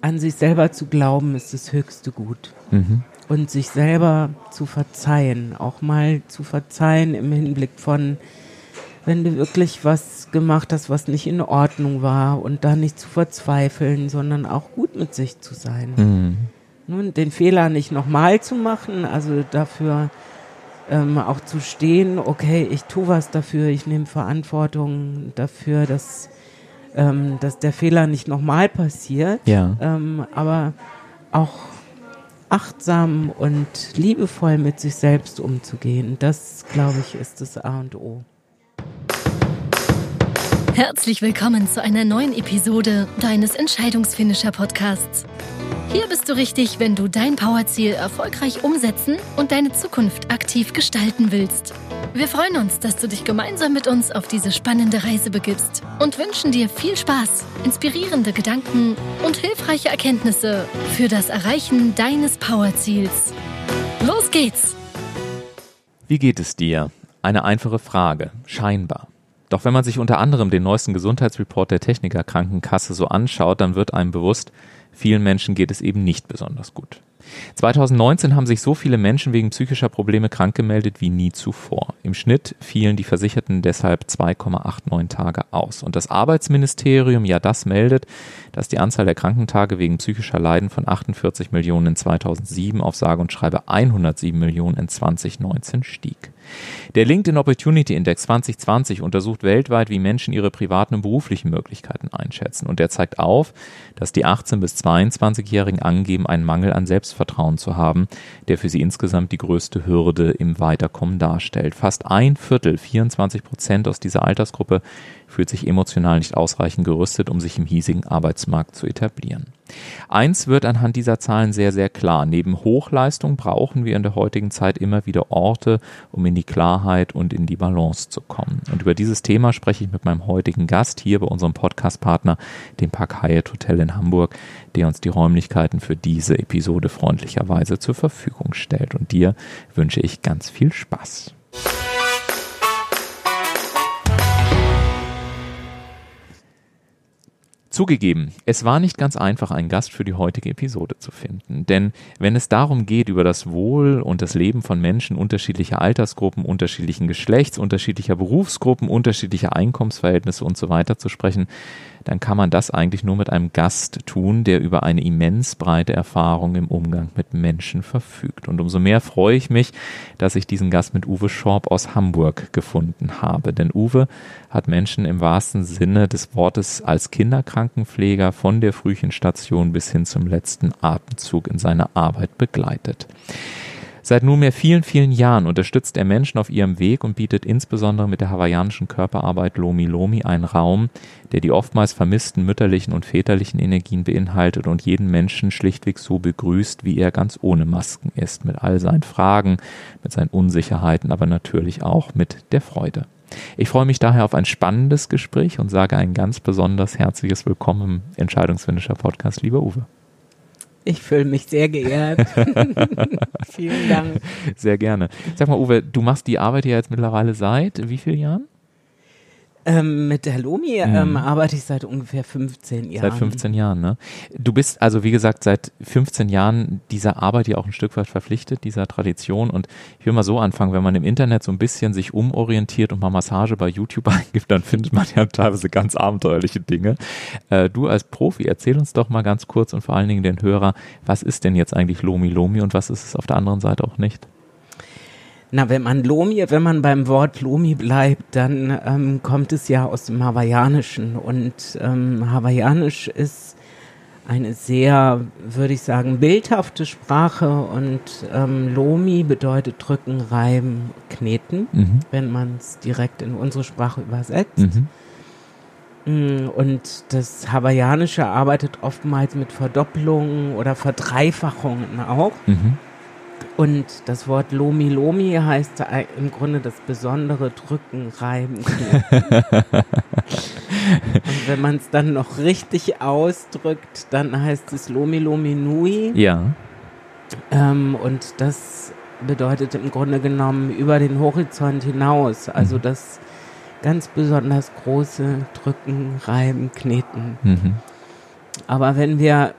an sich selber zu glauben, ist das höchste Gut. Mhm. Und sich selber zu verzeihen, auch mal zu verzeihen im Hinblick von, wenn du wirklich was gemacht hast, was nicht in Ordnung war und da nicht zu verzweifeln, sondern auch gut mit sich zu sein. Mhm. Nun, den Fehler nicht nochmal zu machen, also dafür ähm, auch zu stehen, okay, ich tue was dafür, ich nehme Verantwortung dafür, dass, ähm, dass der Fehler nicht nochmal passiert, Ja. ähm, aber auch achtsam und liebevoll mit sich selbst umzugehen, das, glaube ich, ist das A und O. Herzlich willkommen zu einer neuen Episode deines Entscheidungsfinisher Podcasts. Hier bist du richtig, wenn du dein Powerziel erfolgreich umsetzen und deine Zukunft aktiv gestalten willst. Wir freuen uns, dass du dich gemeinsam mit uns auf diese spannende Reise begibst und wünschen dir viel Spaß, inspirierende Gedanken und hilfreiche Erkenntnisse für das Erreichen deines Powerziels. Los geht's! Wie geht es dir? Eine einfache Frage, scheinbar. Doch wenn man sich unter anderem den neuesten Gesundheitsreport der Techniker Krankenkasse so anschaut, dann wird einem bewusst, vielen Menschen geht es eben nicht besonders gut. 2019 haben sich so viele Menschen wegen psychischer Probleme krank gemeldet wie nie zuvor. Im Schnitt fielen die Versicherten deshalb 2,89 Tage aus. Und das Arbeitsministerium, ja das meldet, dass die Anzahl der Krankentage wegen psychischer Leiden von 48 Millionen in 2007 auf sage und schreibe 107 Millionen in 2019 stieg. Der LinkedIn Opportunity Index 2020 untersucht weltweit, wie Menschen ihre privaten und beruflichen Möglichkeiten einschätzen. Und der zeigt auf, dass die 18- bis 22-Jährigen angeben, einen Mangel an Selbstvertrauen zu haben, der für sie insgesamt die größte Hürde im Weiterkommen darstellt. Fast ein Viertel, 24 Prozent aus dieser Altersgruppe fühlt sich emotional nicht ausreichend gerüstet, um sich im hiesigen Arbeitsmarkt zu etablieren. Eins wird anhand dieser Zahlen sehr, sehr klar. Neben Hochleistung brauchen wir in der heutigen Zeit immer wieder Orte, um in die Klarheit und in die Balance zu kommen. Und über dieses Thema spreche ich mit meinem heutigen Gast hier bei unserem Podcastpartner, dem Park Hyatt Hotel in Hamburg, der uns die Räumlichkeiten für diese Episode freundlicherweise zur Verfügung stellt. Und dir wünsche ich ganz viel Spaß. Zugegeben, es war nicht ganz einfach, einen Gast für die heutige Episode zu finden. Denn wenn es darum geht, über das Wohl und das Leben von Menschen unterschiedlicher Altersgruppen, unterschiedlichen Geschlechts, unterschiedlicher Berufsgruppen, unterschiedlicher Einkommensverhältnisse und so weiter zu sprechen, dann kann man das eigentlich nur mit einem Gast tun, der über eine immens breite Erfahrung im Umgang mit Menschen verfügt. Und umso mehr freue ich mich, dass ich diesen Gast mit Uwe Schorb aus Hamburg gefunden habe. Denn Uwe hat Menschen im wahrsten Sinne des Wortes als Kinderkrankenpfleger von der Frühchenstation bis hin zum letzten Atemzug in seiner Arbeit begleitet. Seit nunmehr vielen, vielen Jahren unterstützt er Menschen auf ihrem Weg und bietet insbesondere mit der hawaiianischen Körperarbeit Lomi Lomi einen Raum, der die oftmals vermissten mütterlichen und väterlichen Energien beinhaltet und jeden Menschen schlichtweg so begrüßt, wie er ganz ohne Masken ist, mit all seinen Fragen, mit seinen Unsicherheiten, aber natürlich auch mit der Freude. Ich freue mich daher auf ein spannendes Gespräch und sage ein ganz besonders herzliches Willkommen im Entscheidungsfinisher Podcast, lieber Uwe. Ich fühle mich sehr geehrt. Vielen Dank. Sehr gerne. Sag mal, Uwe, du machst die Arbeit ja jetzt mittlerweile seit wie vielen Jahren? Ähm, mit der Lomi ähm, arbeite ich seit ungefähr 15 Jahren. Seit 15 Jahren, ne? Du bist also, wie gesagt, seit 15 Jahren dieser Arbeit ja auch ein Stück weit verpflichtet, dieser Tradition. Und ich will mal so anfangen, wenn man im Internet so ein bisschen sich umorientiert und mal Massage bei YouTube eingibt, dann findet man ja teilweise ganz abenteuerliche Dinge. Äh, du als Profi, erzähl uns doch mal ganz kurz und vor allen Dingen den Hörer, was ist denn jetzt eigentlich Lomi Lomi und was ist es auf der anderen Seite auch nicht? Na, wenn man Lomi, wenn man beim Wort Lomi bleibt, dann ähm, kommt es ja aus dem Hawaiianischen. Und ähm, Hawaiianisch ist eine sehr, würde ich sagen, bildhafte Sprache. Und ähm, Lomi bedeutet drücken, reiben, kneten, Mhm. wenn man es direkt in unsere Sprache übersetzt. Mhm. Mm, Und das Hawaiianische arbeitet oftmals mit Verdoppelungen oder Verdreifachungen auch. Mhm. Und das Wort Lomi Lomi heißt ei- im Grunde das besondere Drücken, Reiben, Kneten. Und wenn man es dann noch richtig ausdrückt, dann heißt es Lomi Lomi Nui. Ja. Ähm, und das bedeutet im Grunde genommen über den Horizont hinaus. Also Mhm. das ganz besonders große Drücken, Reiben, Kneten. Mhm. Aber wenn wir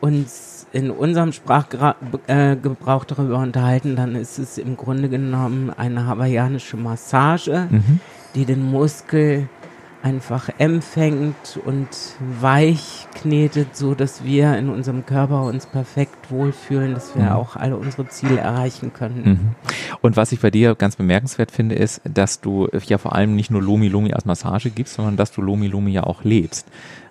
uns in unserem Sprachgebrauch äh, darüber unterhalten, dann ist es im Grunde genommen eine hawaiianische Massage, mhm. die den Muskel einfach empfängt und weich knetet, so dass wir in unserem Körper uns perfekt wohlfühlen, dass wir mhm. auch alle unsere Ziele erreichen können. Mhm. Und was ich bei dir ganz bemerkenswert finde, ist, dass du ja vor allem nicht nur Lomi Lomi als Massage gibst, sondern dass du Lomi Lomi ja auch lebst.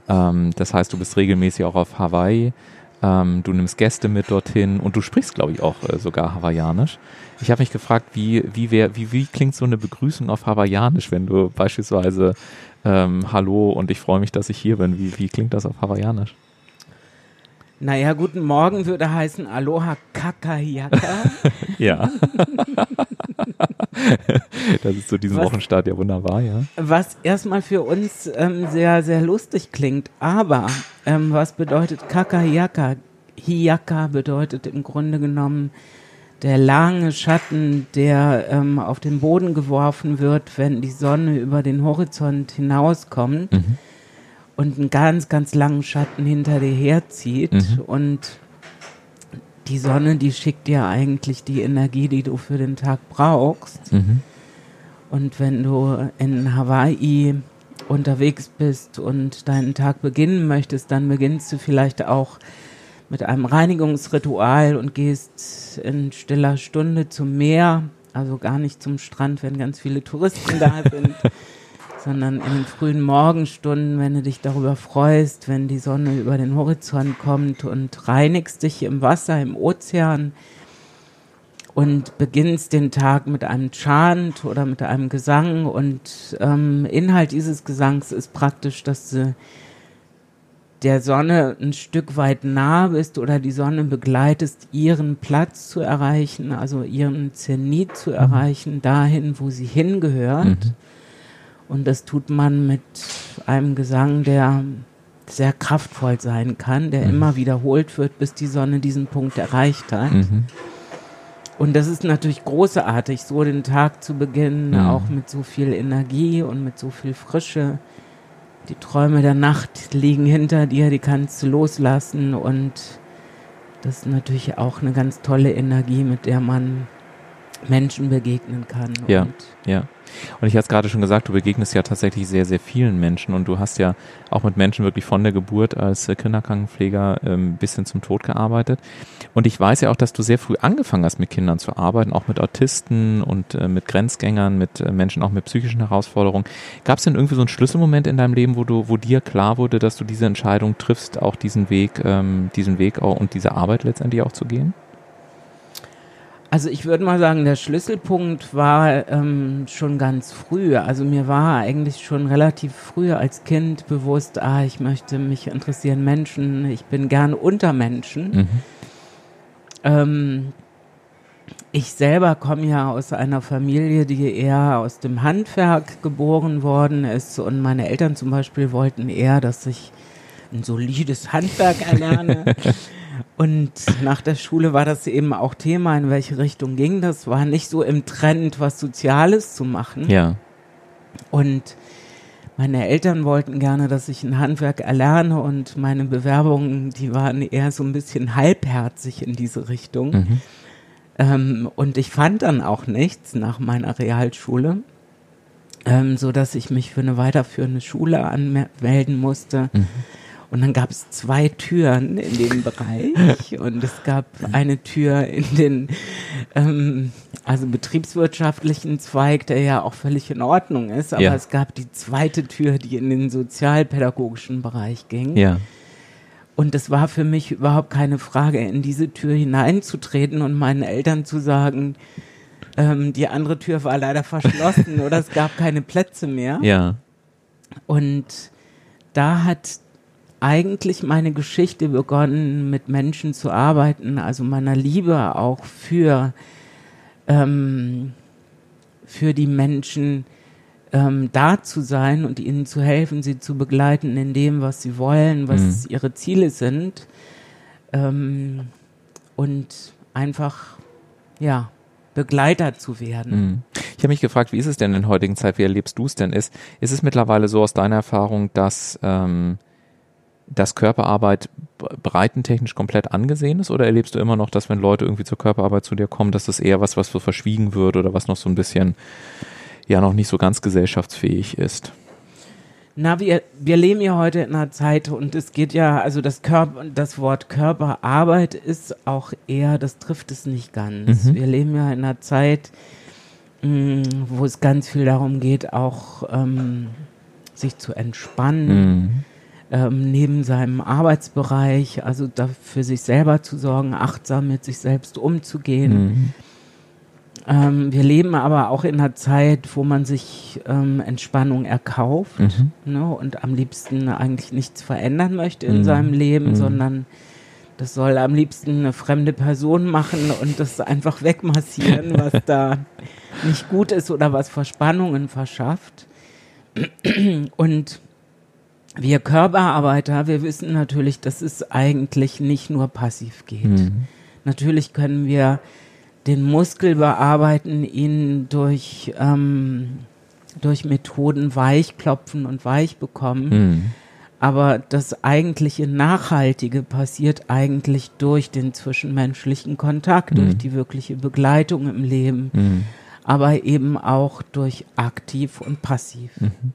Ähm, das heißt, du bist regelmäßig auch auf Hawaii, ähm, du nimmst Gäste mit dorthin und du sprichst, glaube ich, auch äh, sogar Hawaiianisch. Ich habe mich gefragt, wie, wie, wär, wie, wie klingt so eine Begrüßung auf Hawaiianisch, wenn du beispielsweise ähm, Hallo und ich freue mich, dass ich hier bin. Wie, wie klingt das auf Hawaiianisch? Naja, guten Morgen würde heißen Aloha Kakayaka. ja. das ist zu diesem was, Wochenstart ja wunderbar, ja. Was erstmal für uns ähm, sehr, sehr lustig klingt. Aber ähm, was bedeutet Kakayaka? Hiyaka bedeutet im Grunde genommen der lange Schatten, der ähm, auf den Boden geworfen wird, wenn die Sonne über den Horizont hinauskommt mhm. Und einen ganz, ganz langen Schatten hinter dir herzieht. Mhm. Und die Sonne, die schickt dir eigentlich die Energie, die du für den Tag brauchst. Mhm. Und wenn du in Hawaii unterwegs bist und deinen Tag beginnen möchtest, dann beginnst du vielleicht auch mit einem Reinigungsritual und gehst in stiller Stunde zum Meer, also gar nicht zum Strand, wenn ganz viele Touristen da sind, sondern in den frühen Morgenstunden, wenn du dich darüber freust, wenn die Sonne über den Horizont kommt und reinigst dich im Wasser, im Ozean und beginnst den Tag mit einem Chant oder mit einem Gesang und ähm, Inhalt dieses Gesangs ist praktisch, dass du der Sonne ein Stück weit nah bist oder die Sonne begleitest, ihren Platz zu erreichen, also ihren Zenit zu mhm. erreichen, dahin, wo sie hingehört. Mhm. Und das tut man mit einem Gesang, der sehr kraftvoll sein kann, der mhm. immer wiederholt wird, bis die Sonne diesen Punkt erreicht hat. Mhm. Und das ist natürlich großartig, so den Tag zu beginnen, mhm. auch mit so viel Energie und mit so viel Frische die Träume der Nacht liegen hinter dir, die kannst du loslassen und das ist natürlich auch eine ganz tolle Energie, mit der man Menschen begegnen kann. Ja, ja. Und ich hatte es gerade schon gesagt, du begegnest ja tatsächlich sehr, sehr vielen Menschen und du hast ja auch mit Menschen wirklich von der Geburt als äh, Kinderkrankenpfleger ähm, bis hin zum Tod gearbeitet. Und ich weiß ja auch, dass du sehr früh angefangen hast, mit Kindern zu arbeiten, auch mit Autisten und äh, mit Grenzgängern, mit äh, Menschen auch mit psychischen Herausforderungen. Gab es denn irgendwie so einen Schlüsselmoment in deinem Leben, wo du, wo dir klar wurde, dass du diese Entscheidung triffst, auch diesen Weg, ähm, diesen Weg auch und diese Arbeit letztendlich auch zu gehen? Also ich würde mal sagen, der Schlüsselpunkt war ähm, schon ganz früh. Also mir war eigentlich schon relativ früh als Kind bewusst, ah, ich möchte mich interessieren Menschen, ich bin gern unter Menschen. Mhm. Ähm, ich selber komme ja aus einer Familie, die eher aus dem Handwerk geboren worden ist und meine Eltern zum Beispiel wollten eher, dass ich ein solides Handwerk erlerne. Und nach der Schule war das eben auch Thema, in welche Richtung ging das. War nicht so im Trend, was Soziales zu machen. Ja. Und meine Eltern wollten gerne, dass ich ein Handwerk erlerne und meine Bewerbungen, die waren eher so ein bisschen halbherzig in diese Richtung. Mhm. Ähm, und ich fand dann auch nichts nach meiner Realschule, ähm, so dass ich mich für eine weiterführende Schule anmelden musste. Mhm. Und dann gab es zwei Türen in dem Bereich und es gab eine Tür in den ähm, also betriebswirtschaftlichen Zweig, der ja auch völlig in Ordnung ist, aber ja. es gab die zweite Tür, die in den sozialpädagogischen Bereich ging. Ja. Und es war für mich überhaupt keine Frage, in diese Tür hineinzutreten und meinen Eltern zu sagen, ähm, die andere Tür war leider verschlossen oder es gab keine Plätze mehr. Ja. Und da hat eigentlich meine Geschichte begonnen, mit Menschen zu arbeiten, also meiner Liebe auch für, ähm, für die Menschen ähm, da zu sein und ihnen zu helfen, sie zu begleiten in dem, was sie wollen, was mhm. ihre Ziele sind. Ähm, und einfach, ja, Begleiter zu werden. Mhm. Ich habe mich gefragt, wie ist es denn in der heutigen Zeit, wie erlebst du es denn? Ist, ist es mittlerweile so aus deiner Erfahrung, dass ähm, dass Körperarbeit breitentechnisch komplett angesehen ist oder erlebst du immer noch, dass wenn Leute irgendwie zur Körperarbeit zu dir kommen, dass das eher was, was so verschwiegen wird oder was noch so ein bisschen ja noch nicht so ganz gesellschaftsfähig ist? Na, wir, wir leben ja heute in einer Zeit und es geht ja, also das Körper, das Wort Körperarbeit ist auch eher, das trifft es nicht ganz. Mhm. Wir leben ja in einer Zeit, mh, mm, wo es ganz viel darum geht, auch ähm, sich zu entspannen. Mhm. Ähm, neben seinem Arbeitsbereich, also da für sich selber zu sorgen, achtsam mit sich selbst umzugehen. Mhm. Ähm, wir leben aber auch in einer Zeit, wo man sich ähm, Entspannung erkauft mhm. ne, und am liebsten eigentlich nichts verändern möchte in mhm. seinem Leben, mhm. sondern das soll am liebsten eine fremde Person machen und das einfach wegmassieren, was da nicht gut ist oder was Verspannungen verschafft. Und wir Körperarbeiter, wir wissen natürlich, dass es eigentlich nicht nur passiv geht. Mhm. Natürlich können wir den Muskel bearbeiten, ihn durch, ähm, durch Methoden weichklopfen und weich bekommen. Mhm. Aber das eigentliche Nachhaltige passiert eigentlich durch den zwischenmenschlichen Kontakt, mhm. durch die wirkliche Begleitung im Leben. Aber eben auch durch aktiv und passiv. Mhm.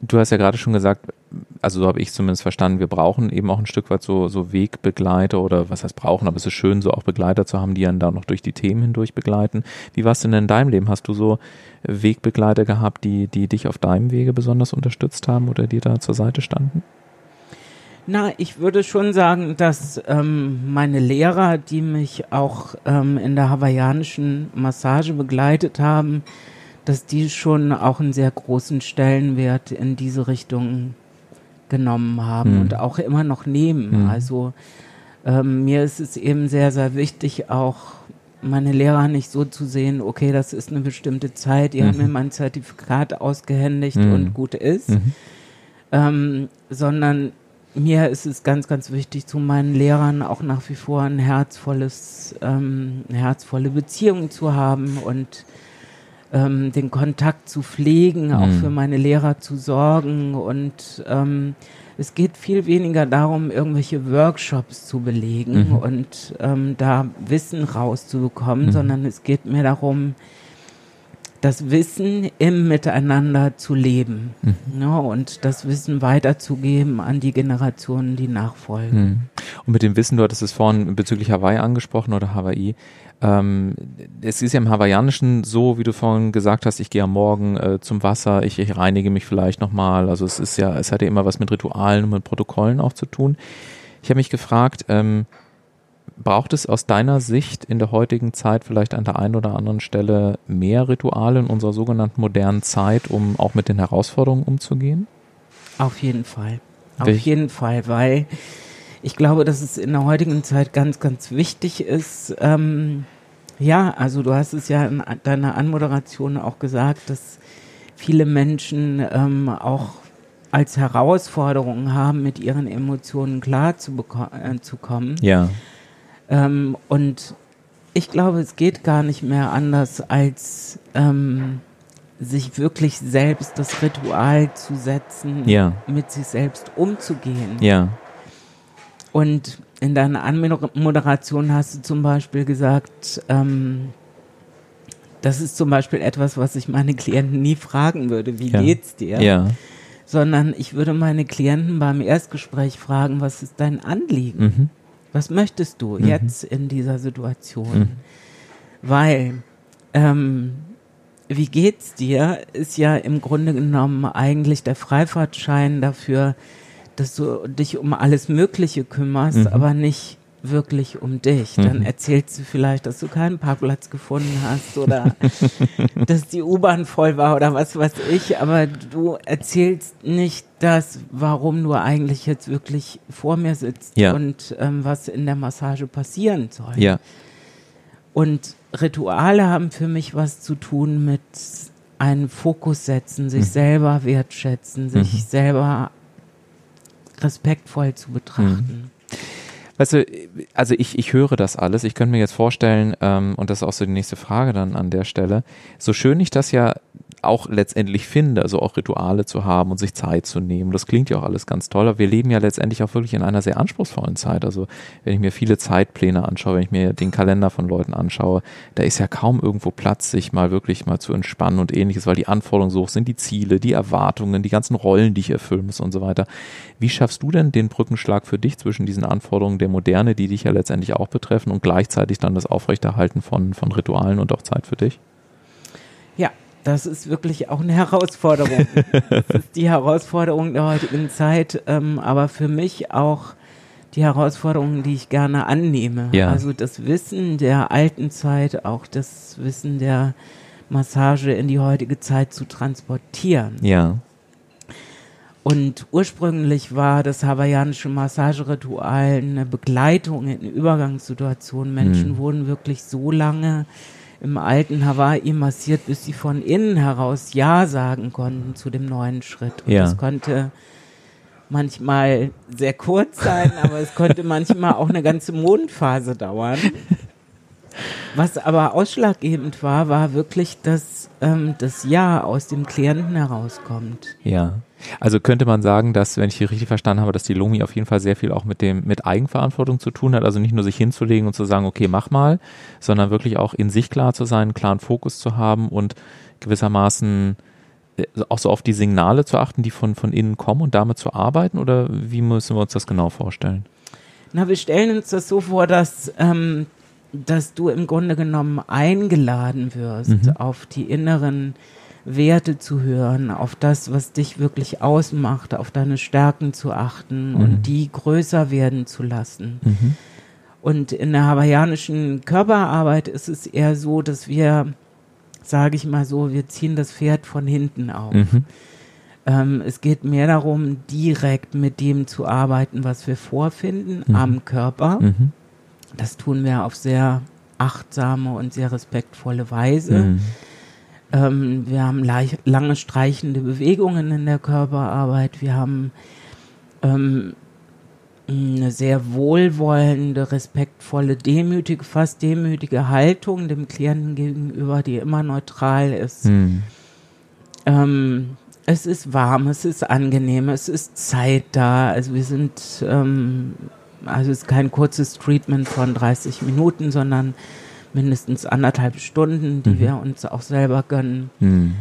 Du hast ja gerade schon gesagt, also so habe ich zumindest verstanden, wir brauchen eben auch ein Stück weit so, so Wegbegleiter oder was heißt brauchen, aber es ist schön, so auch Begleiter zu haben, die einen da noch durch die Themen hindurch begleiten. Wie war es denn in deinem Leben? Hast du so Wegbegleiter gehabt, die, die dich auf deinem Wege besonders unterstützt haben oder dir da zur Seite standen? Na, ich würde schon sagen, dass ähm, meine Lehrer, die mich auch ähm, in der hawaiianischen Massage begleitet haben, dass die schon auch einen sehr großen Stellenwert in diese Richtung genommen haben mhm. und auch immer noch nehmen. Mhm. Also ähm, mir ist es eben sehr, sehr wichtig, auch meine Lehrer nicht so zu sehen, okay, das ist eine bestimmte Zeit, die mhm. haben mir mein Zertifikat ausgehändigt mhm. und gut ist, mhm. ähm, sondern mir ist es ganz, ganz wichtig, zu meinen Lehrern auch nach wie vor ein herzvolles, ähm, eine herzvolle Beziehung zu haben und ähm, den Kontakt zu pflegen, auch mhm. für meine Lehrer zu sorgen. Und ähm, es geht viel weniger darum, irgendwelche Workshops zu belegen mhm. und ähm, da Wissen rauszubekommen, mhm. sondern es geht mir darum, das Wissen im Miteinander zu leben mhm. ne, und das Wissen weiterzugeben an die Generationen, die nachfolgen. Mhm. Und mit dem Wissen, du hattest es vorhin bezüglich Hawaii angesprochen oder Hawaii. Ähm, es ist ja im Hawaiianischen so, wie du vorhin gesagt hast, ich gehe am Morgen äh, zum Wasser, ich, ich reinige mich vielleicht nochmal. Also es ist ja, es hat ja immer was mit Ritualen und mit Protokollen auch zu tun. Ich habe mich gefragt, ähm, braucht es aus deiner Sicht in der heutigen Zeit vielleicht an der einen oder anderen Stelle mehr Rituale in unserer sogenannten modernen Zeit, um auch mit den Herausforderungen umzugehen? Auf jeden Fall. Auf Welch? jeden Fall, weil ich glaube, dass es in der heutigen Zeit ganz, ganz wichtig ist. Ähm, ja, also du hast es ja in deiner Anmoderation auch gesagt, dass viele Menschen ähm, auch als Herausforderung haben, mit ihren Emotionen klar zu, äh, zu kommen. Ja. Ähm, und ich glaube, es geht gar nicht mehr anders, als ähm, sich wirklich selbst das Ritual zu setzen, ja. mit sich selbst umzugehen. Ja. Und in deiner Anmoderation hast du zum Beispiel gesagt, ähm, das ist zum Beispiel etwas, was ich meine Klienten nie fragen würde, wie ja. geht's dir? Ja. Sondern ich würde meine Klienten beim Erstgespräch fragen, was ist dein Anliegen? Mhm. Was möchtest du mhm. jetzt in dieser Situation? Mhm. Weil, ähm, wie geht's dir, ist ja im Grunde genommen eigentlich der Freifahrtschein dafür, dass du dich um alles Mögliche kümmerst, mhm. aber nicht wirklich um dich. Dann mhm. erzählst du vielleicht, dass du keinen Parkplatz gefunden hast oder dass die U-Bahn voll war oder was weiß ich, aber du erzählst nicht das, warum du eigentlich jetzt wirklich vor mir sitzt ja. und ähm, was in der Massage passieren soll. Ja. Und Rituale haben für mich was zu tun mit einen Fokus setzen, sich mhm. selber wertschätzen, sich mhm. selber respektvoll zu betrachten. Mhm. Weißt du, also ich, ich höre das alles. Ich könnte mir jetzt vorstellen, ähm, und das ist auch so die nächste Frage dann an der Stelle, so schön ich das ja auch letztendlich finde, also auch Rituale zu haben und sich Zeit zu nehmen. Das klingt ja auch alles ganz toll, aber wir leben ja letztendlich auch wirklich in einer sehr anspruchsvollen Zeit. Also wenn ich mir viele Zeitpläne anschaue, wenn ich mir den Kalender von Leuten anschaue, da ist ja kaum irgendwo Platz, sich mal wirklich mal zu entspannen und ähnliches, weil die Anforderungen so hoch sind, die Ziele, die Erwartungen, die ganzen Rollen, die ich erfüllen muss und so weiter. Wie schaffst du denn den Brückenschlag für dich zwischen diesen Anforderungen der Moderne, die dich ja letztendlich auch betreffen und gleichzeitig dann das Aufrechterhalten von, von Ritualen und auch Zeit für dich? Das ist wirklich auch eine Herausforderung. das ist die Herausforderung der heutigen Zeit, ähm, aber für mich auch die Herausforderungen, die ich gerne annehme. Ja. Also das Wissen der alten Zeit, auch das Wissen der Massage in die heutige Zeit zu transportieren. Ja. Und ursprünglich war das hawaiianische Massageritual eine Begleitung in Übergangssituationen. Menschen Mhm. wurden wirklich so lange im alten Hawaii massiert, bis sie von innen heraus Ja sagen konnten zu dem neuen Schritt. Und Ja. das konnte manchmal sehr kurz sein, aber es konnte manchmal auch eine ganze Mondphase dauern. Was aber ausschlaggebend war, war wirklich, dass ähm, das Ja aus dem Klienten herauskommt. Ja. Also könnte man sagen, dass, wenn ich hier richtig verstanden habe, dass die Lomi auf jeden Fall sehr viel auch mit dem, mit Eigenverantwortung zu tun hat. Also nicht nur sich hinzulegen und zu sagen, okay, mach mal, sondern wirklich auch in sich klar zu sein, einen klaren Fokus zu haben und gewissermaßen äh, auch so auf die Signale zu achten, die von, von innen kommen und damit zu arbeiten? Oder wie müssen wir uns das genau vorstellen? Na, wir stellen uns das so vor, dass, ähm, dass du im Grunde genommen eingeladen wirst, Mhm. auf die inneren Werte zu hören, auf das, was dich wirklich ausmacht, auf deine Stärken zu achten Mhm. und die größer werden zu lassen. Und in der hawaiianischen Körperarbeit ist es eher so, dass wir, sage ich mal so, wir ziehen das Pferd von hinten auf. Mhm. Ähm, es geht mehr darum, direkt mit dem zu arbeiten, was wir vorfinden am Körper. Das tun wir auf sehr achtsame und sehr respektvolle Weise. Mhm. Ähm, wir haben lange streichende Bewegungen in der Körperarbeit. Wir haben ähm, eine sehr wohlwollende, respektvolle, demütige, fast demütige Haltung dem Klienten gegenüber, die immer neutral ist. Mhm. Ähm, es ist warm, es ist angenehm, es ist Zeit da. Also wir sind, ähm, also es ist kein kurzes Treatment von 30 Minuten, sondern mindestens anderthalb Stunden, die Mhm. wir uns auch selber gönnen. Mhm.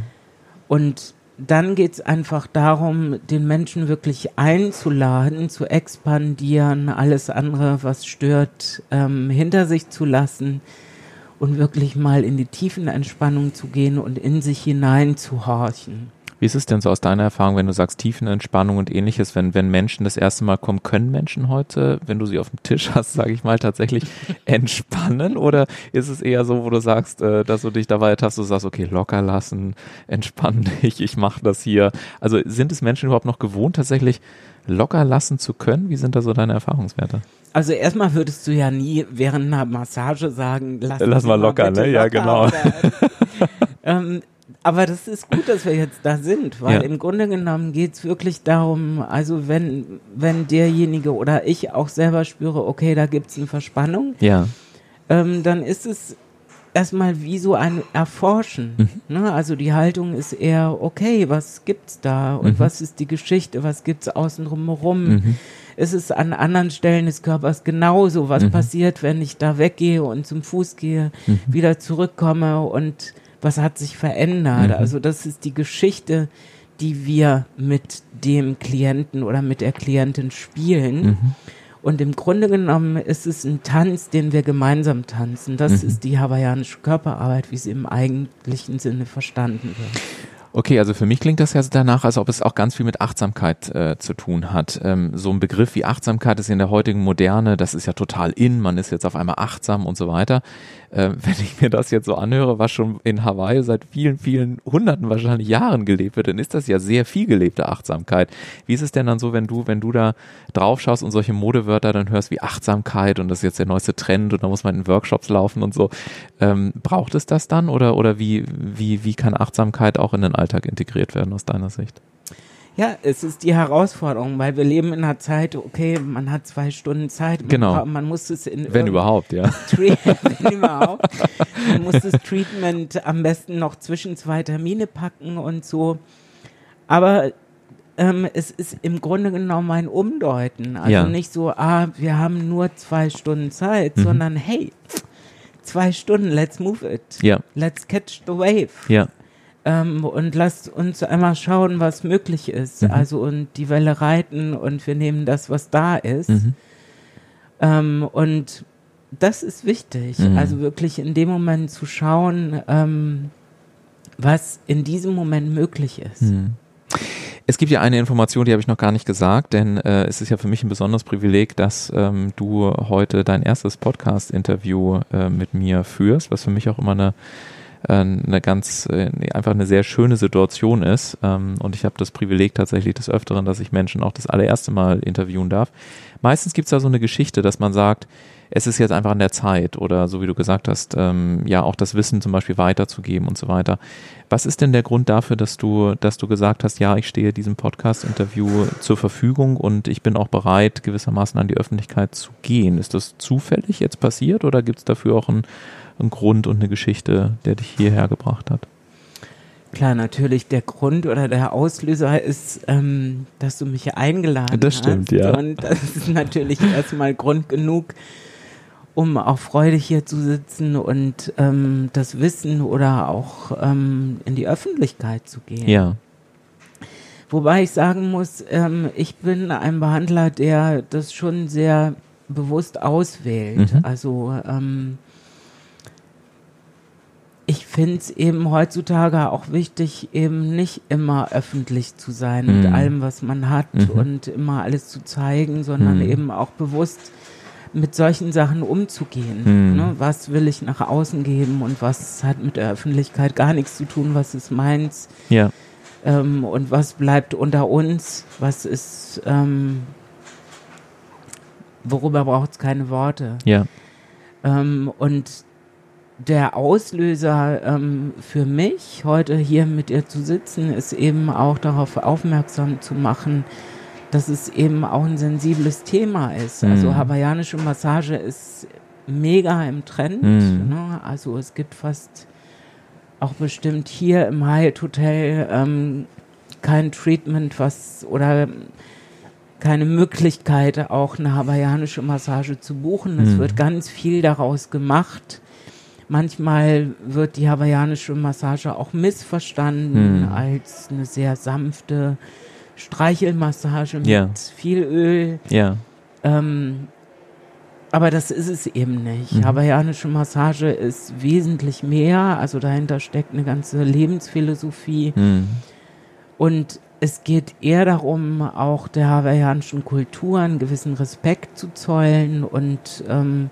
Und dann geht es einfach darum, den Menschen wirklich einzuladen, zu expandieren, alles andere, was stört, ähm, hinter sich zu lassen und wirklich mal in die tiefen Entspannung zu gehen und in sich hinein zu horchen. Wie ist es denn so aus deiner Erfahrung, wenn du sagst Tiefenentspannung und ähnliches, wenn, wenn Menschen das erste Mal kommen, können Menschen heute, wenn du sie auf dem Tisch hast, sage ich mal, tatsächlich entspannen? Oder ist es eher so, wo du sagst, äh, dass du dich dabei ertappst, du sagst, okay, locker lassen, entspann dich, ich mache das hier. Also sind es Menschen überhaupt noch gewohnt, tatsächlich locker lassen zu können? Wie sind da so deine Erfahrungswerte? Also erstmal würdest du ja nie während einer Massage sagen, lass, Lass Sie mal locker, ne? Ja, genau. ähm, aber das ist gut, dass wir jetzt da sind, weil Ja. im Grunde genommen geht's wirklich darum, also wenn, wenn derjenige oder ich auch selber spüre, okay, da gibt's eine Verspannung, Ja. ähm, dann ist es erstmal wie so ein Erforschen. Ne? Also die Haltung ist eher, okay, was gibt's da und Mhm. was ist die Geschichte, was gibt's außen drumherum? Mhm. Es ist an anderen Stellen des Körpers genauso, was Mhm. passiert, wenn ich da weggehe und zum Fuß gehe, Mhm. wieder zurückkomme und was hat sich verändert. Mhm. Also das ist die Geschichte, die wir mit dem Klienten oder mit der Klientin spielen. Mhm. Und im Grunde genommen ist es ein Tanz, den wir gemeinsam tanzen. Das Mhm. ist die hawaiianische Körperarbeit, wie sie im eigentlichen Sinne verstanden wird. Okay, also für mich klingt das ja danach, als ob es auch ganz viel mit Achtsamkeit äh, zu tun hat. Ähm, so ein Begriff wie Achtsamkeit ist in der heutigen Moderne, das ist ja total in, man ist jetzt auf einmal achtsam und so weiter. Äh, wenn ich mir das jetzt so anhöre, was schon in Hawaii seit vielen, vielen hunderten wahrscheinlich Jahren gelebt wird, dann ist das ja sehr viel gelebte Achtsamkeit. Wie ist es denn dann so, wenn du, wenn du da drauf schaust und solche Modewörter dann hörst wie Achtsamkeit und das ist jetzt der neueste Trend und da muss man in Workshops laufen und so. Ähm, braucht es das dann oder, oder wie, wie, wie kann Achtsamkeit auch in den Alltag integriert werden aus deiner Sicht? Ja, es ist die Herausforderung, weil wir leben in einer Zeit, okay, man hat zwei Stunden Zeit. Man, Genau. Man muss es in Wenn überhaupt, ja. Wenn überhaupt. Man muss das Treatment am besten noch zwischen zwei Termine packen und so. Aber ähm, es ist im Grunde genommen ein Umdeuten. Also Ja. nicht so, ah, wir haben nur zwei Stunden Zeit, Mhm. sondern hey, zwei Stunden, let's move it. Ja, Let's catch the wave. ja, Ähm, und lasst uns einmal schauen, was möglich ist. Mhm. Also und die Welle reiten und wir nehmen das, was da ist. Mhm. Ähm, und das ist wichtig. Mhm. Also wirklich in dem Moment zu schauen, ähm, was in diesem Moment möglich ist. Mhm. Es gibt ja eine Information, die habe ich noch gar nicht gesagt, denn äh, es ist ja für mich ein besonderes Privileg, dass ähm, du heute dein erstes Podcast-Interview äh, mit mir führst, was für mich auch immer eine eine ganz äh, einfach eine sehr schöne Situation ist ähm, und ich habe das Privileg tatsächlich des Öfteren, dass ich Menschen auch das allererste Mal interviewen darf. Meistens gibt es da so eine Geschichte, dass man sagt, es ist jetzt einfach an der Zeit oder so wie du gesagt hast, ähm, ja auch das Wissen zum Beispiel weiterzugeben und so weiter. Was ist denn der Grund dafür, dass du, dass du gesagt hast, ja, ich stehe diesem Podcast-Interview zur Verfügung und ich bin auch bereit, gewissermaßen an die Öffentlichkeit zu gehen? Ist das zufällig jetzt passiert oder gibt es dafür auch einen, einen Grund und eine Geschichte, der dich hierher gebracht hat? Klar, natürlich der Grund oder der Auslöser ist, ähm, dass du mich eingeladen Das stimmt, hast. ja. Und das ist natürlich erstmal Grund genug, um auch freudig hier zu sitzen und ähm, das Wissen oder auch ähm, in die Öffentlichkeit zu gehen. Ja. Wobei ich sagen muss, ähm, ich bin ein Behandler, der das schon sehr bewusst auswählt. Mhm. Also ähm, ich finde es eben heutzutage auch wichtig, eben nicht immer öffentlich zu sein mit Mhm. allem, was man hat Mhm. und immer alles zu zeigen, sondern Mhm. eben auch bewusst mit solchen Sachen umzugehen. Mhm. Ne? Was will ich nach außen geben und was hat mit der Öffentlichkeit gar nichts zu tun, was ist meins Ja. ähm, und was bleibt unter uns, was ist, ähm, worüber braucht es keine Worte. Ja. Ähm, und der Auslöser ähm, für mich, heute hier mit ihr zu sitzen, ist eben auch darauf aufmerksam zu machen, dass es eben auch ein sensibles Thema ist. Also Mhm. hawaiianische Massage ist mega im Trend. Mhm. Ne? Also es gibt fast auch bestimmt hier im Hyatt Hotel ähm, kein Treatment, was oder keine Möglichkeit, auch eine hawaiianische Massage zu buchen. Es Mhm. wird ganz viel daraus gemacht. Manchmal wird die hawaiianische Massage auch missverstanden Mhm. als eine sehr sanfte Streichelmassage mit Ja. viel Öl. Ja. Ähm, aber das ist es eben nicht. Mhm. Hawaiianische Massage ist wesentlich mehr. Also dahinter steckt eine ganze Lebensphilosophie. Mhm. Und es geht eher darum, auch der hawaiianischen Kultur einen gewissen Respekt zu zollen und ähm,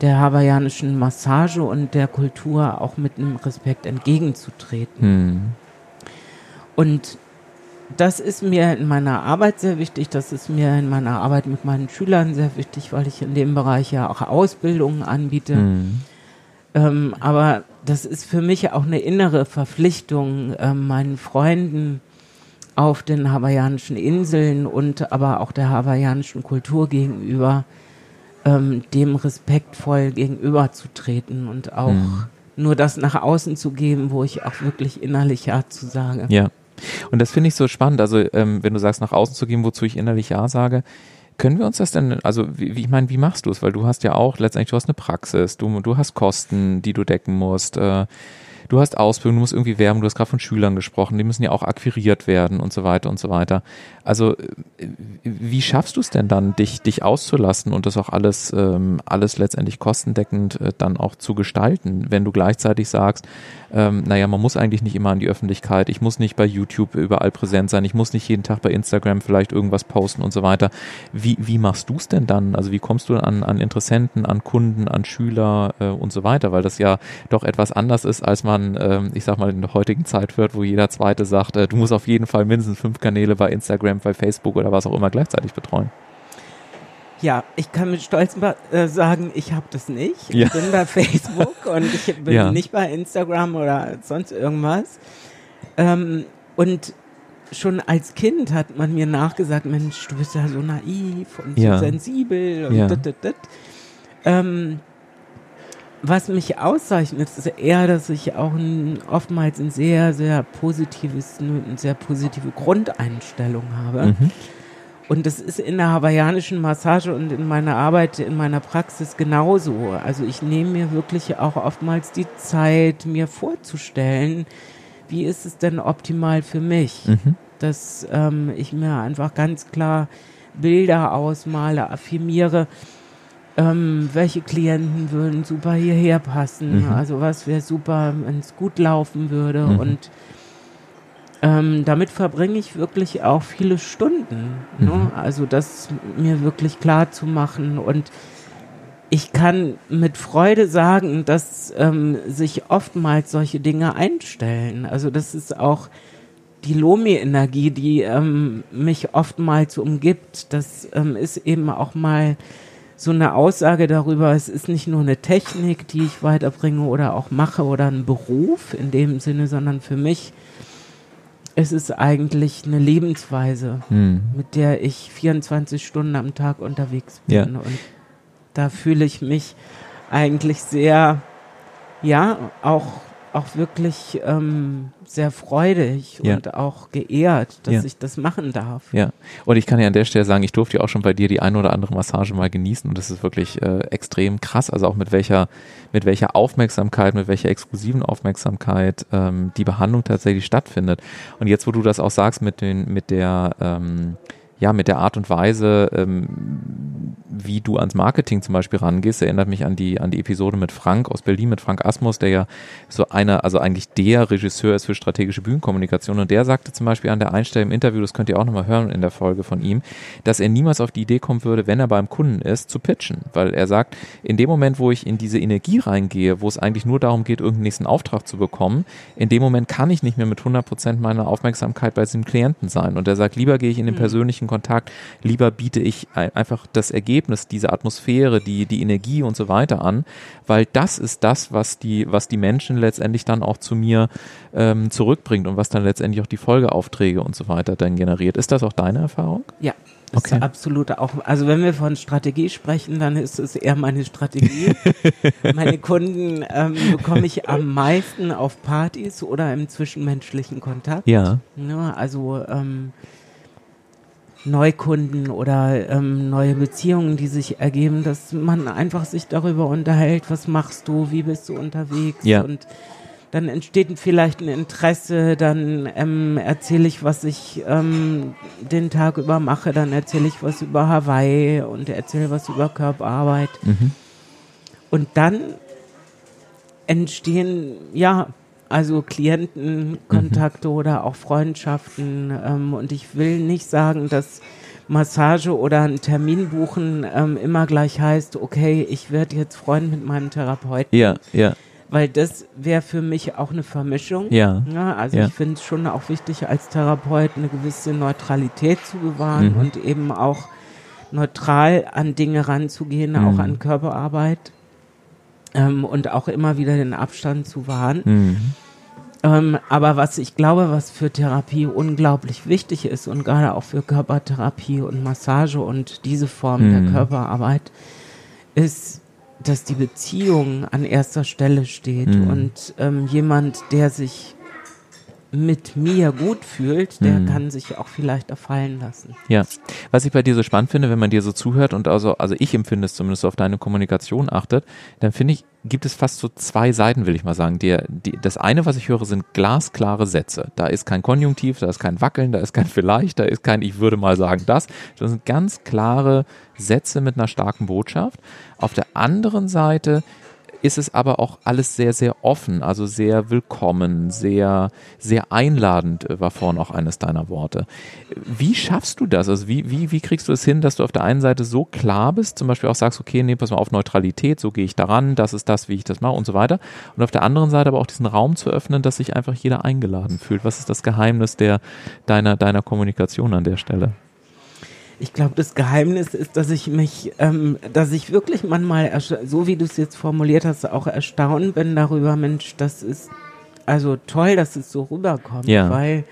der hawaiianischen Massage und der Kultur auch mit einem Respekt entgegenzutreten. Mhm. Und das ist mir in meiner Arbeit sehr wichtig. Das ist mir in meiner Arbeit mit meinen Schülern sehr wichtig, weil ich in dem Bereich ja auch Ausbildungen anbiete. Mhm. Ähm, aber das ist für mich auch eine innere Verpflichtung, ähm, meinen Freunden auf den hawaiianischen Inseln und aber auch der hawaiianischen Kultur gegenüber, ähm, dem respektvoll gegenüberzutreten und auch Mhm. nur das nach außen zu geben, wo ich auch wirklich innerlich Ja zu sage. Ja. Und das finde ich so spannend. Also, ähm, wenn du sagst, nach außen zu gehen, wozu ich innerlich Ja sage, können wir uns das denn, also wie, wie ich meine, wie machst du es? Weil du hast ja auch letztendlich, du hast eine Praxis, du, du hast Kosten, die du decken musst, äh, du hast Ausbildung, du musst irgendwie werben, du hast gerade von Schülern gesprochen, die müssen ja auch akquiriert werden und so weiter und so weiter. Also äh, wie schaffst du es denn dann, dich, dich auszulassen und das auch alles, ähm, alles letztendlich kostendeckend äh, dann auch zu gestalten, wenn du gleichzeitig sagst, ähm, naja, man muss eigentlich nicht immer an die Öffentlichkeit, ich muss nicht bei YouTube überall präsent sein, ich muss nicht jeden Tag bei Instagram vielleicht irgendwas posten und so weiter. Wie, wie machst du es denn dann? Also wie kommst du an, an Interessenten, an Kunden, an Schüler äh, und so weiter? Weil das ja doch etwas anders ist, als man, ähm, ich sag mal, in der heutigen Zeit hört, wo jeder Zweite sagt, äh, du musst auf jeden Fall mindestens fünf Kanäle bei Instagram, bei Facebook oder was auch immer gleichzeitig betreuen. Ja, ich kann mit Stolz äh, sagen, ich habe das nicht. Ja. Ich bin bei Facebook und ich bin Ja. nicht bei Instagram oder sonst irgendwas. Ähm, und schon als Kind hat man mir nachgesagt, Mensch, du bist ja so naiv und Ja. so sensibel und Ja. dit, dit, dit. Ähm, was mich auszeichnet, ist eher, dass ich auch ein, oftmals ein sehr, sehr positives, eine sehr positive Grundeinstellung habe. Mhm. Und das ist in der hawaiianischen Massage und in meiner Arbeit, in meiner Praxis genauso. Also ich nehme mir wirklich auch oftmals die Zeit, mir vorzustellen, wie ist es denn optimal für mich, Mhm. dass ähm, ich mir einfach ganz klar Bilder ausmale, affirmiere, ähm, welche Klienten würden super hierher passen, Mhm. also was wäre super, wenn es gut laufen würde Mhm. und ähm, damit verbringe ich wirklich auch viele Stunden. Ne? Mhm. Also das mir wirklich klar zu machen und ich kann mit Freude sagen, dass ähm, sich oftmals solche Dinge einstellen. Also das ist auch die Lomi-Energie, die ähm, mich oftmals umgibt. Das ähm, ist eben auch mal so eine Aussage darüber, es ist nicht nur eine Technik, die ich weiterbringe oder auch mache oder ein Beruf in dem Sinne, sondern für mich ist es eigentlich eine Lebensweise, Mhm. mit der ich 24 Stunden am Tag unterwegs bin. Ja. Und da fühle ich mich eigentlich sehr, ja, auch, auch wirklich ähm, sehr freudig Ja. und auch geehrt, dass Ja. ich das machen darf. Ja, und ich kann ja an der Stelle sagen, ich durfte ja auch schon bei dir die eine oder andere Massage mal genießen und das ist wirklich äh, extrem krass, also auch mit welcher, mit welcher Aufmerksamkeit, mit welcher exklusiven Aufmerksamkeit ähm, die Behandlung tatsächlich stattfindet. Und jetzt, wo du das auch sagst mit den, mit der, ähm, ja, mit der Art und Weise, ähm, wie du ans Marketing zum Beispiel rangehst, erinnert mich an die, an die Episode mit Frank aus Berlin, mit Frank Asmus, der ja so einer, also eigentlich der Regisseur ist für strategische Bühnenkommunikation. Und der sagte zum Beispiel an der Einstellung im Interview, das könnt ihr auch nochmal hören in der Folge von ihm, dass er niemals auf die Idee kommen würde, wenn er beim Kunden ist, zu pitchen, weil er sagt, in dem Moment, wo ich in diese Energie reingehe, wo es eigentlich nur darum geht, irgendeinen nächsten Auftrag zu bekommen, in dem Moment kann ich nicht mehr mit 100 Prozent meiner Aufmerksamkeit bei diesem Klienten sein. Und er sagt, lieber gehe ich in den persönlichen Kontakt, lieber biete ich ein- einfach das Ergebnis, diese Atmosphäre, die, die Energie und so weiter an, weil das ist das, was die, was die Menschen letztendlich dann auch zu mir ähm, zurückbringt und was dann letztendlich auch die Folgeaufträge und so weiter dann generiert. Ist das auch deine Erfahrung? Ja. Das Okay. ist absolut auch, also wenn wir von Strategie sprechen, dann ist es eher meine Strategie. Meine Kunden ähm, bekomme ich am meisten auf Partys oder im zwischenmenschlichen Kontakt. Ja. Ne, also ähm, Neukunden oder ähm, neue Beziehungen, die sich ergeben, dass man einfach sich darüber unterhält, was machst du, wie bist du unterwegs Ja. und dann entsteht vielleicht ein Interesse, dann ähm, erzähle ich, was ich ähm, den Tag über mache, dann erzähle ich was über Hawaii und erzähle was über Körperarbeit. Mhm. Und dann entstehen, ja, also Klientenkontakte oder auch Freundschaften. Ähm, und ich will nicht sagen, dass Massage oder ein Termin buchen ähm, immer gleich heißt, okay, ich werde jetzt Freund mit meinem Therapeuten. Ja, ja, Weil das wäre für mich auch eine Vermischung. ja. Ja, also Ja. ich finde es schon auch wichtig, als Therapeut eine gewisse Neutralität zu bewahren Mhm. und eben auch neutral an Dinge ranzugehen, auch Mhm. an Körperarbeit ähm, und auch immer wieder den Abstand zu wahren. Mhm. Ähm, aber was ich glaube, was für Therapie unglaublich wichtig ist und gerade auch für Körpertherapie und Massage und diese Form Mhm. der Körperarbeit, ist, dass die Beziehung an erster Stelle steht Mhm. und ähm, jemand, der sich mit mir gut fühlt, der Mhm. kann sich auch vielleicht erfallen lassen. Ja, was ich bei dir so spannend finde, wenn man dir so zuhört und also, also ich empfinde es zumindest auf deine Kommunikation achtet, dann finde ich, gibt es fast so zwei Seiten, will ich mal sagen. Die, die, das eine, was ich höre, sind glasklare Sätze. Da ist kein Konjunktiv, da ist kein Wackeln, da ist kein vielleicht, da ist kein ich würde mal sagen das. Das sind ganz klare Sätze mit einer starken Botschaft. Auf der anderen Seite ist es aber auch alles sehr, sehr offen, also sehr willkommen, sehr, sehr einladend, äh, war vorhin auch eines deiner Worte. Wie schaffst du das? Also wie, wie, wie kriegst du es hin, dass du auf der einen Seite so klar bist, zum Beispiel auch sagst, okay, nee, pass mal auf Neutralität, so gehe ich daran, das ist das, wie ich das mache und so weiter. Und auf der anderen Seite aber auch diesen Raum zu öffnen, dass sich einfach jeder eingeladen fühlt. Was ist das Geheimnis der, deiner, deiner Kommunikation an der Stelle? Ich glaube, das Geheimnis ist, dass ich mich, ähm, dass ich wirklich manchmal, so wie du es jetzt formuliert hast, auch erstaunt bin darüber, Mensch, das ist also toll, dass es so rüberkommt, Ja. weil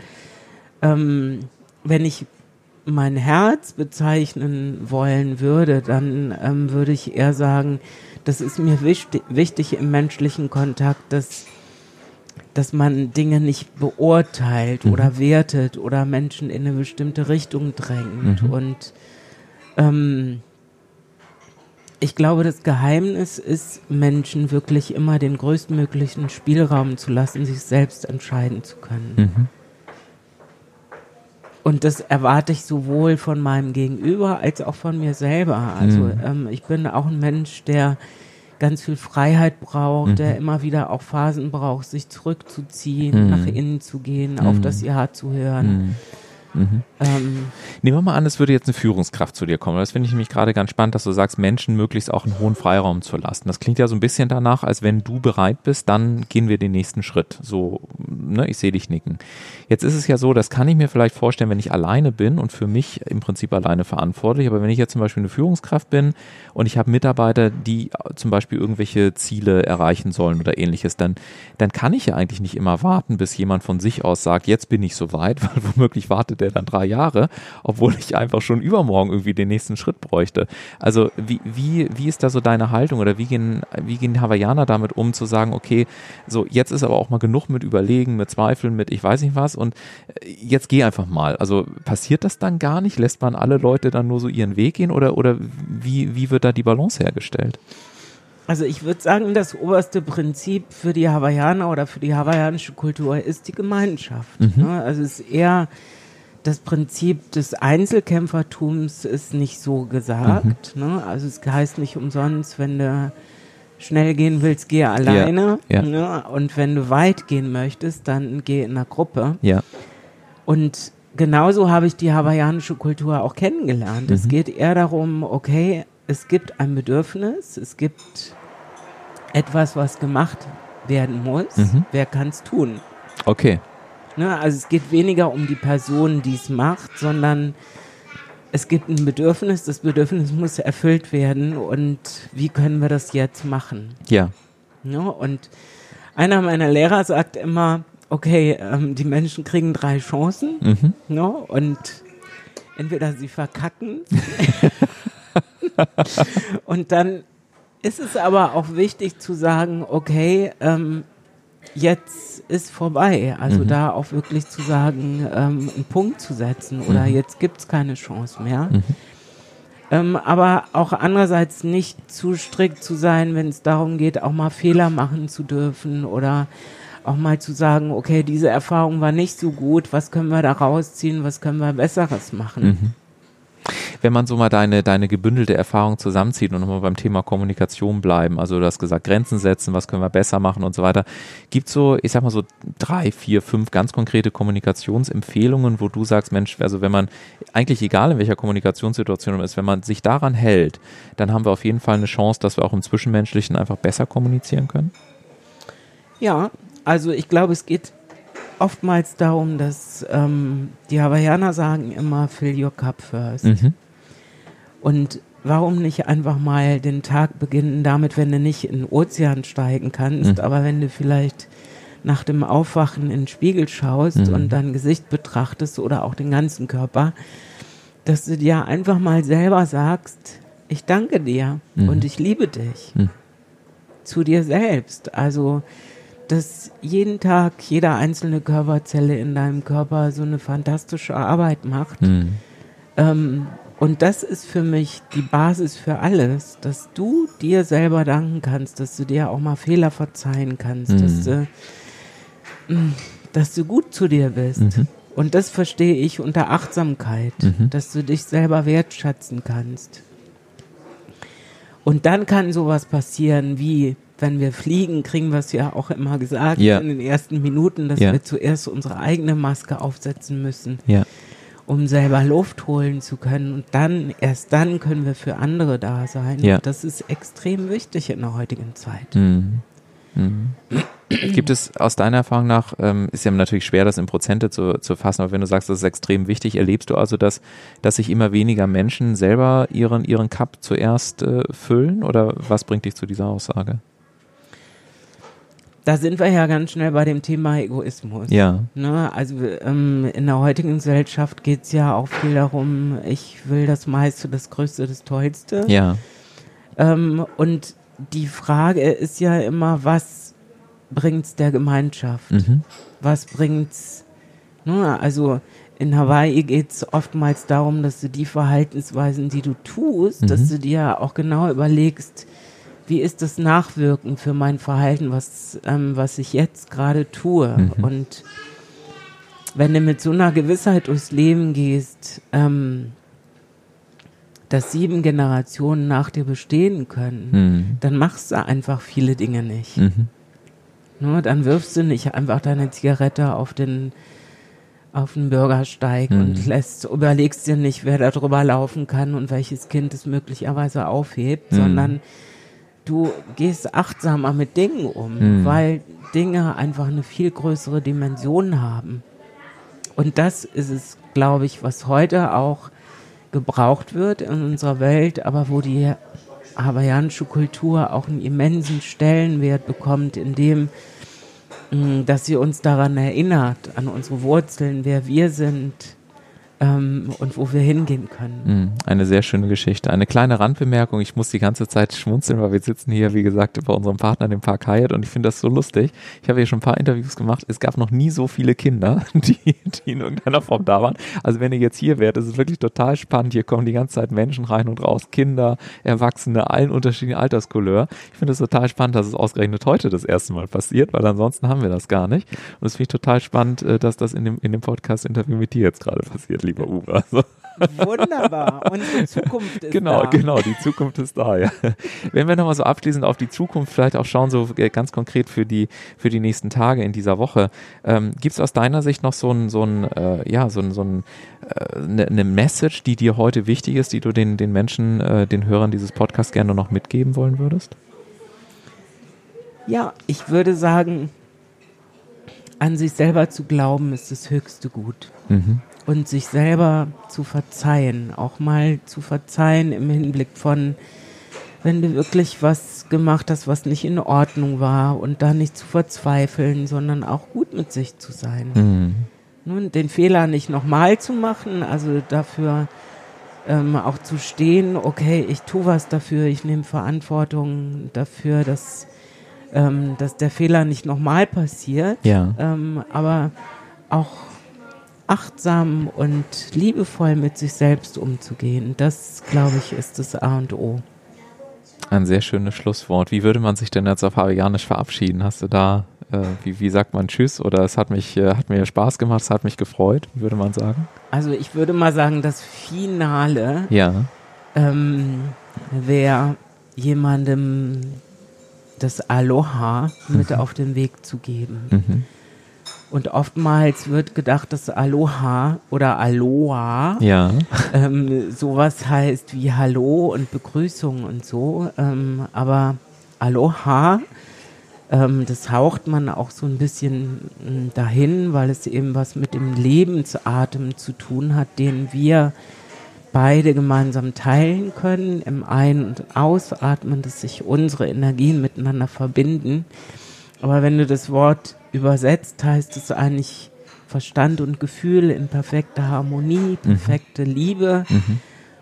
ähm, wenn ich mein Herz bezeichnen wollen würde, dann ähm, würde ich eher sagen, das ist mir wichtig, wichtig im menschlichen Kontakt, dass, dass man Dinge nicht beurteilt mhm. oder wertet oder Menschen in eine bestimmte Richtung drängt. Mhm. Und ähm, ich glaube, das Geheimnis ist, Menschen wirklich immer den größtmöglichen Spielraum zu lassen, sich selbst entscheiden zu können. Mhm. Und das erwarte ich sowohl von meinem Gegenüber als auch von mir selber. Also mhm. ähm, ich bin auch ein Mensch, der ganz viel Freiheit braucht, mhm. der immer wieder auch Phasen braucht, sich zurückzuziehen, mhm. nach innen zu gehen, auf das mhm. Ja zu hören. Mhm. Ähm, Nehmen wir mal an, es würde jetzt eine Führungskraft zu dir kommen. Das finde ich nämlich gerade ganz spannend, dass du sagst, Menschen möglichst auch einen hohen Freiraum zu lassen. Das klingt ja so ein bisschen danach, als wenn du bereit bist, dann gehen wir den nächsten Schritt. So, ne, ich sehe dich nicken. Jetzt ist es ja so, das kann ich mir vielleicht vorstellen, wenn ich alleine bin und für mich im Prinzip alleine verantwortlich. Aber wenn ich jetzt zum Beispiel eine Führungskraft bin und ich habe Mitarbeiter, die zum Beispiel irgendwelche Ziele erreichen sollen oder ähnliches, dann, dann kann ich ja eigentlich nicht immer warten, bis jemand von sich aus sagt, jetzt bin ich soweit, weil womöglich wartet der dann drei Jahre, obwohl ich einfach schon übermorgen irgendwie den nächsten Schritt bräuchte. Also wie, wie, wie ist da so deine Haltung oder wie gehen, wie gehen Hawaiianer damit um, zu sagen, okay, so jetzt ist aber auch mal genug mit Überlegen, mit Zweifeln, mit ich weiß nicht was und äh, jetzt geh einfach mal. Also passiert das dann gar nicht? Lässt man alle Leute dann nur so ihren Weg gehen oder, oder wie, wie wird da die Balance hergestellt? Also ich würde sagen, das oberste Prinzip für die Hawaiianer oder für die hawaiianische Kultur ist die Gemeinschaft. Mhm. Ne? Also es ist eher das Prinzip des Einzelkämpfertums ist nicht so gesagt. Mhm. Ne? Also es heißt nicht umsonst, wenn du schnell gehen willst, geh alleine. Ja, ja. Ne? Und wenn du weit gehen möchtest, dann geh in einer Gruppe. Ja. Und genauso habe ich die hawaiianische Kultur auch kennengelernt. Mhm. Es geht eher darum, okay, es gibt ein Bedürfnis, es gibt etwas, was gemacht werden muss. Mhm. Wer kann es tun? Okay. Ne? Also es geht weniger um die Person, die es macht, sondern es gibt ein Bedürfnis, das Bedürfnis muss erfüllt werden und wie können wir das jetzt machen? Ja. Ne? Und einer meiner Lehrer sagt immer, okay, ähm, die Menschen kriegen drei Chancen mhm. ne? und entweder sie verkacken und dann ist es aber auch wichtig zu sagen, okay, ähm, jetzt ist vorbei. Also mhm. da auch wirklich zu sagen, ähm, einen Punkt zu setzen oder mhm. jetzt gibt es keine Chance mehr. Mhm. Ähm, aber auch andererseits nicht zu strikt zu sein, wenn es darum geht, auch mal Fehler machen zu dürfen oder auch mal zu sagen, okay, diese Erfahrung war nicht so gut, was können wir da rausziehen, was können wir Besseres machen. Wenn man so mal deine, deine gebündelte Erfahrung zusammenzieht und nochmal beim Thema Kommunikation bleiben, also du hast gesagt, Grenzen setzen, was können wir besser machen und so weiter, gibt so, ich sag mal so drei, vier, fünf ganz konkrete Kommunikationsempfehlungen, wo du sagst, Mensch, also wenn man, eigentlich egal in welcher Kommunikationssituation man ist, wenn man sich daran hält, dann haben wir auf jeden Fall eine Chance, dass wir auch im Zwischenmenschlichen einfach besser kommunizieren können? Ja, also ich glaube, es geht oftmals darum, dass ähm, die Hawaiianer sagen immer, fill your cup first. Mhm. Und warum nicht einfach mal den Tag beginnen damit, wenn du nicht in den Ozean steigen kannst, mhm. aber wenn du vielleicht nach dem Aufwachen in den Spiegel schaust mhm. und dein Gesicht betrachtest oder auch den ganzen Körper, dass du dir einfach mal selber sagst, ich danke dir mhm. und ich liebe dich. Mhm. Zu dir selbst. Also dass jeden Tag jede einzelne Körperzelle in deinem Körper so eine fantastische Arbeit macht. Mhm. Ähm, und das ist für mich die Basis für alles, dass du dir selber danken kannst, dass du dir auch mal Fehler verzeihen kannst, mhm. dass, du, mm, dass du gut zu dir bist. Mhm. Und das verstehe ich unter Achtsamkeit, mhm. dass du dich selber wertschätzen kannst. Und dann kann sowas passieren wie wenn wir fliegen, kriegen wir es ja auch immer gesagt ja. in den ersten Minuten, dass ja. wir zuerst unsere eigene Maske aufsetzen müssen, ja. um selber Luft holen zu können. Und dann, erst dann können wir für andere da sein. Ja. Das ist extrem wichtig in der heutigen Zeit. Mhm. Mhm. Gibt es aus deiner Erfahrung nach, ähm, ist ja natürlich schwer, das in Prozente zu, zu fassen, aber wenn du sagst, das ist extrem wichtig, erlebst du also, dass, dass sich immer weniger Menschen selber ihren, ihren Cup zuerst äh, füllen oder was bringt dich zu dieser Aussage? Da sind wir ja ganz schnell bei dem Thema Egoismus. Ja. Ne? Also ähm, in der heutigen Gesellschaft geht es ja auch viel darum, ich will das meiste, das Größte, das Tollste. Ja. Ähm, und die Frage ist ja immer, was bringt's der Gemeinschaft? Mhm. Was bringt's? Ne? Also in Hawaii geht's oftmals darum, dass du die Verhaltensweisen, die du tust, Mhm. dass du dir auch genau überlegst, wie ist das Nachwirken für mein Verhalten, was, ähm, was ich jetzt gerade tue. Mhm. Und wenn du mit so einer Gewissheit durchs Leben gehst, ähm, dass sieben Generationen nach dir bestehen können, Mhm. dann machst du einfach viele Dinge nicht. Mhm. Ne, dann wirfst du nicht einfach deine Zigarette auf den auf den Bürgersteig und Mhm. lässt, überlegst dir nicht, wer da drüber laufen kann und welches Kind es möglicherweise aufhebt, Mhm. sondern du gehst achtsamer mit Dingen um, Mhm. weil Dinge einfach eine viel größere Dimension haben. Und das ist es, glaube ich, was heute auch gebraucht wird in unserer Welt, aber wo die hawaiianische Kultur auch einen immensen Stellenwert bekommt, in dem, mh, dass sie uns daran erinnert, an unsere Wurzeln, wer wir sind ähm, und wo wir hingehen können. Mhm. Eine sehr schöne Geschichte. Eine kleine Randbemerkung. Ich muss die ganze Zeit schmunzeln, weil wir sitzen hier, wie gesagt, bei unserem Partner, dem Park Hyatt, und ich finde das so lustig. Ich habe hier schon ein paar Interviews gemacht. Es gab noch nie so viele Kinder, die, die in irgendeiner Form da waren. Also wenn ihr jetzt hier wärt, ist es wirklich total spannend. Hier kommen die ganze Zeit Menschen rein und raus. Kinder, Erwachsene, allen unterschiedlichen Alterscouleur. Ich finde es total spannend, dass es ausgerechnet heute das erste Mal passiert, weil ansonsten haben wir das gar nicht. Und es finde ich total spannend, äh, dass das in dem, in dem Podcast-Interview mit dir jetzt gerade passiert, lieber Uwe. Also, Wunderbar, unsere Zukunft ist genau, da. genau, die Zukunft ist da, ja. Wenn wir nochmal so abschließend auf die Zukunft vielleicht auch schauen, so äh, ganz konkret für die, für die nächsten Tage in dieser Woche, ähm, gibt es aus deiner Sicht noch so ein, so ein, äh, ja, so ein, so ein, äh, eine, eine Message, die dir heute wichtig ist, die du den, den Menschen, äh, den Hörern dieses Podcasts gerne noch mitgeben wollen würdest? Ja, ich würde sagen, an sich selber zu glauben ist das höchste Gut. Mhm. Und sich selber zu verzeihen, auch mal zu verzeihen im Hinblick von, wenn du wirklich was gemacht hast, was nicht in Ordnung war und da nicht zu verzweifeln, sondern auch gut mit sich zu sein. Mhm. Nun, den Fehler nicht nochmal zu machen, also dafür ähm, auch zu stehen, okay, ich tue was dafür, ich nehme Verantwortung dafür, dass, ähm, dass der Fehler nicht nochmal passiert, Ja. ähm, aber auch achtsam und liebevoll mit sich selbst umzugehen, das, glaube ich, ist das A und O. Ein sehr schönes Schlusswort. Wie würde man sich denn jetzt auf Hawaiianisch verabschieden? Hast du da, äh, wie, wie sagt man Tschüss? Oder es hat mich, äh, hat mir Spaß gemacht, es hat mich gefreut, würde man sagen? Also ich würde mal sagen, das Finale Ja. ähm, wäre jemandem das Aloha mit auf den Weg zu geben. Mhm. Und oftmals wird gedacht, dass Aloha oder Aloha Ja. ähm, sowas heißt wie Hallo und Begrüßung und so. Ähm, aber Aloha, ähm, das haucht man auch so ein bisschen mm, dahin, weil es eben was mit dem Lebensatem zu tun hat, den wir beide gemeinsam teilen können, im Ein- und Ausatmen, dass sich unsere Energien miteinander verbinden. Aber wenn du das Wort übersetzt, heißt es eigentlich Verstand und Gefühl in perfekter Harmonie, perfekte Liebe. Mhm.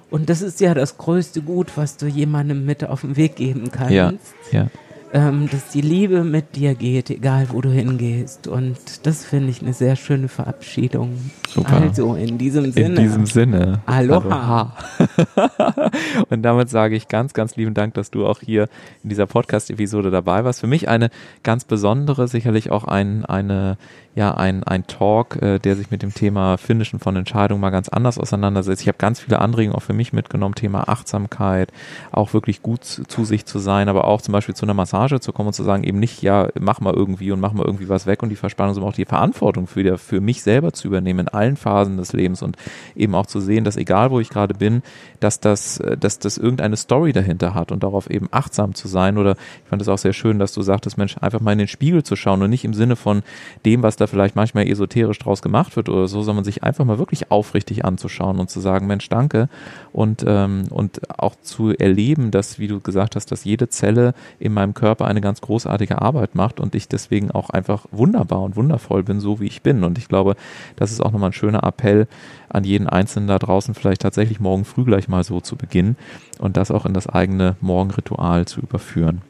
Und das ist ja das größte Gut, was du jemandem mit auf den Weg geben kannst. Ja. Ja. Ähm, dass die Liebe mit dir geht, egal wo du hingehst. Und das finde ich eine sehr schöne Verabschiedung. Super. Also in diesem Sinne. In diesem Sinne. Aloha. Aloha. Und damit sage ich ganz, ganz lieben Dank, dass du auch hier in dieser Podcast-Episode dabei warst. Für mich eine ganz besondere, sicherlich auch ein, eine, ja, ein, ein Talk, äh, der sich mit dem Thema Finishen von Entscheidungen mal ganz anders auseinandersetzt. Ich habe ganz viele Anregungen auch für mich mitgenommen, Thema Achtsamkeit, auch wirklich gut zu, zu sich zu sein, aber auch zum Beispiel zu einer Massage zu kommen und zu sagen, eben nicht, ja, mach mal irgendwie und mach mal irgendwie was weg und die Verspannung, sondern auch die Verantwortung für, der, für mich selber zu übernehmen in allen Phasen des Lebens und eben auch zu sehen, dass egal wo ich gerade bin, dass das, äh, dass das irgendeine Story dahinter hat und darauf eben achtsam zu sein. Oder ich fand es auch sehr schön, dass du sagtest, Mensch, einfach mal in den Spiegel zu schauen und nicht im Sinne von dem, was da vielleicht manchmal esoterisch draus gemacht wird oder so, sondern sich einfach mal wirklich aufrichtig anzuschauen und zu sagen, Mensch, danke. Und, ähm, und auch zu erleben, dass, wie du gesagt hast, dass jede Zelle in meinem Körper eine ganz großartige Arbeit macht und ich deswegen auch einfach wunderbar und wundervoll bin, so wie ich bin. Und ich glaube, das ist auch nochmal ein schöner Appell an jeden Einzelnen da draußen, vielleicht tatsächlich morgen früh gleich mal so zu beginnen und das auch in das eigene Morgenritual zu überführen.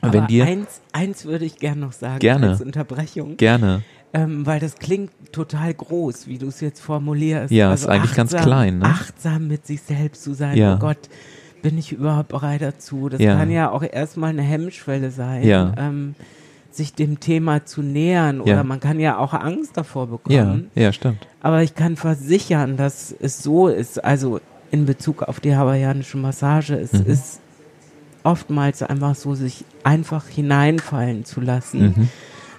Aber Wenn dir eins, eins würde ich gerne noch sagen gerne, als Unterbrechung. Gerne. Ähm, weil das klingt total groß, wie du es jetzt formulierst. Ja, also ist eigentlich achtsam, ganz klein. Ne? Achtsam mit sich selbst zu sein. Ja. Oh Gott, bin ich überhaupt bereit dazu? Das ja. kann ja auch erstmal eine Hemmschwelle sein. Ja. Ähm, sich dem Thema zu nähern oder ja. man kann ja auch Angst davor bekommen. Ja, ja, stimmt. Aber ich kann versichern, dass es so ist, also in Bezug auf die hawaiianische Massage, es mhm. ist oftmals einfach so, sich einfach hineinfallen zu lassen. Mhm.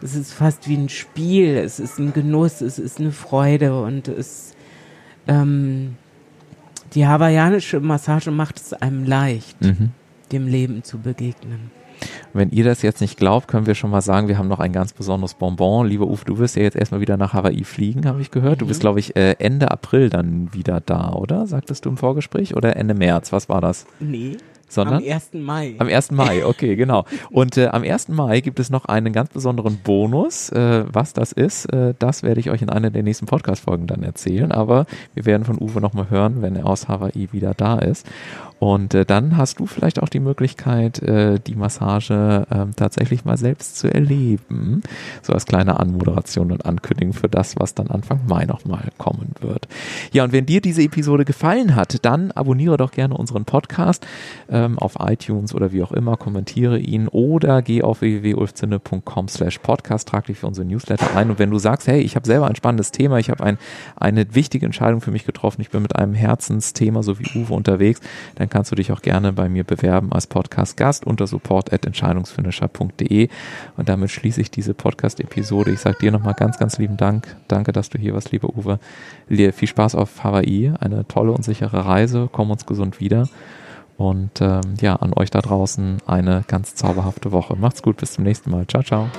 Es ist fast wie ein Spiel, es ist ein Genuss, es ist eine Freude und es ähm, die hawaiianische Massage macht es einem leicht, mhm. dem Leben zu begegnen. Wenn ihr das jetzt nicht glaubt, können wir schon mal sagen, wir haben noch ein ganz besonderes Bonbon. Lieber Uwe, du wirst ja jetzt erstmal wieder nach Hawaii fliegen, habe ich gehört. Du bist, mhm. glaube ich, äh, Ende April dann wieder da, oder? Sagtest du im Vorgespräch? Oder Ende März? Was war das? Nee. Sondern? Am 1. Mai. Am 1. Mai, okay, genau. Und äh, am 1. Mai gibt es noch einen ganz besonderen Bonus. Äh, was das ist, äh, das werde ich euch in einer der nächsten Podcast-Folgen dann erzählen. Aber wir werden von Uwe nochmal hören, wenn er aus Hawaii wieder da ist. Und äh, dann hast du vielleicht auch die Möglichkeit, äh, die Massage äh, tatsächlich mal selbst zu erleben. So als kleine Anmoderation und Ankündigung für das, was dann Anfang Mai nochmal kommen wird. Ja, und wenn dir diese Episode gefallen hat, dann abonniere doch gerne unseren Podcast ähm, auf iTunes oder wie auch immer, kommentiere ihn oder geh auf www.ulfzinne.com slash podcast, trag dich für unsere Newsletter ein. Und wenn du sagst, hey, ich habe selber ein spannendes Thema, ich habe ein, eine wichtige Entscheidung für mich getroffen, ich bin mit einem Herzensthema so wie Uwe unterwegs, dann dann kannst du dich auch gerne bei mir bewerben als Podcast-Gast unter support.entscheidungsfinisher.de. Und damit schließe ich diese Podcast-Episode. Ich sage dir nochmal ganz, ganz lieben Dank. Danke, dass du hier warst, lieber Uwe. Viel Spaß auf Hawaii. Eine tolle und sichere Reise. Komm uns gesund wieder. Und ähm, ja, an euch da draußen eine ganz zauberhafte Woche. Macht's gut, bis zum nächsten Mal. Ciao, ciao.